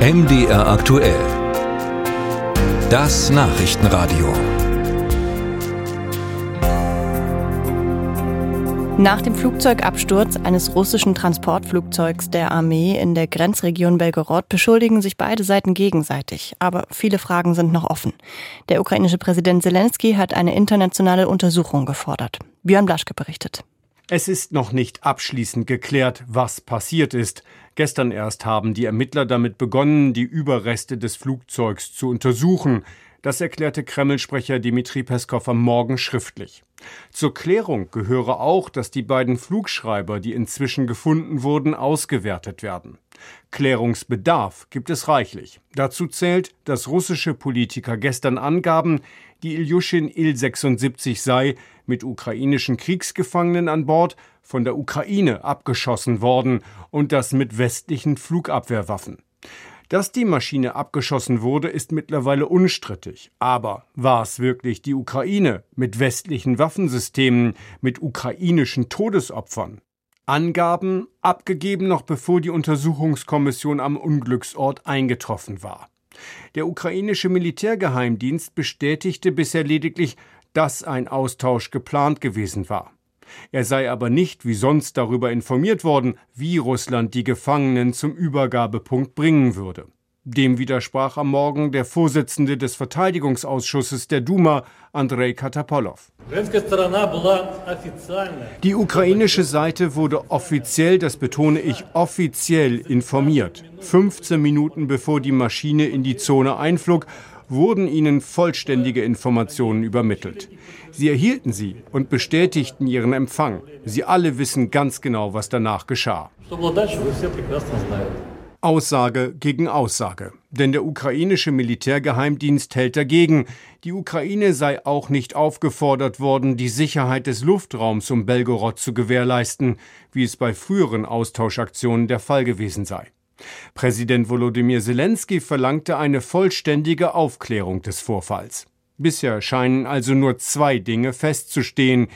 MDR aktuell. Das Nachrichtenradio. Nach dem Flugzeugabsturz eines russischen Transportflugzeugs der Armee in der Grenzregion Belgorod beschuldigen sich beide Seiten gegenseitig. Aber viele Fragen sind noch offen. Der ukrainische Präsident Zelensky hat eine internationale Untersuchung gefordert. Björn Blaschke berichtet. Es ist noch nicht abschließend geklärt, was passiert ist. Gestern erst haben die Ermittler damit begonnen, die Überreste des Flugzeugs zu untersuchen. Das erklärte Kreml-Sprecher Dmitri Peskov am Morgen schriftlich. Zur Klärung gehöre auch, dass die beiden Flugschreiber, die inzwischen gefunden wurden, ausgewertet werden. Klärungsbedarf gibt es reichlich. Dazu zählt, dass russische Politiker gestern angaben, die Ilyushin Il-76 sei mit ukrainischen Kriegsgefangenen an Bord von der Ukraine abgeschossen worden und das mit westlichen Flugabwehrwaffen. Dass die Maschine abgeschossen wurde, ist mittlerweile unstrittig. Aber war es wirklich die Ukraine mit westlichen Waffensystemen, mit ukrainischen Todesopfern? Angaben abgegeben noch bevor die Untersuchungskommission am Unglücksort eingetroffen war. Der ukrainische Militärgeheimdienst bestätigte bisher lediglich, dass ein Austausch geplant gewesen war. Er sei aber nicht wie sonst darüber informiert worden, wie Russland die Gefangenen zum Übergabepunkt bringen würde. Dem widersprach am Morgen der Vorsitzende des Verteidigungsausschusses der Duma, Andrei Katapolov. Die ukrainische Seite wurde offiziell, das betone ich, offiziell informiert. 15 Minuten bevor die Maschine in die Zone einflog, wurden ihnen vollständige Informationen übermittelt. Sie erhielten sie und bestätigten ihren Empfang. Sie alle wissen ganz genau, was danach geschah. Aussage gegen Aussage. Denn der ukrainische Militärgeheimdienst hält dagegen. Die Ukraine sei auch nicht aufgefordert worden, die Sicherheit des Luftraums um Belgorod zu gewährleisten, wie es bei früheren Austauschaktionen der Fall gewesen sei. Präsident Volodymyr Zelensky verlangte eine vollständige Aufklärung des Vorfalls. Bisher scheinen also nur zwei Dinge festzustehen.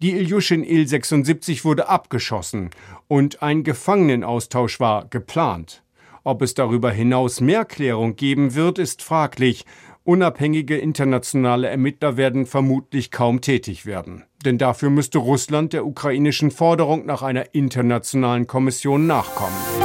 Die Ilyushin Il-76 wurde abgeschossen und ein Gefangenenaustausch war geplant. Ob es darüber hinaus mehr Klärung geben wird, ist fraglich. Unabhängige internationale Ermittler werden vermutlich kaum tätig werden. Denn dafür müsste Russland der ukrainischen Forderung nach einer internationalen Kommission nachkommen.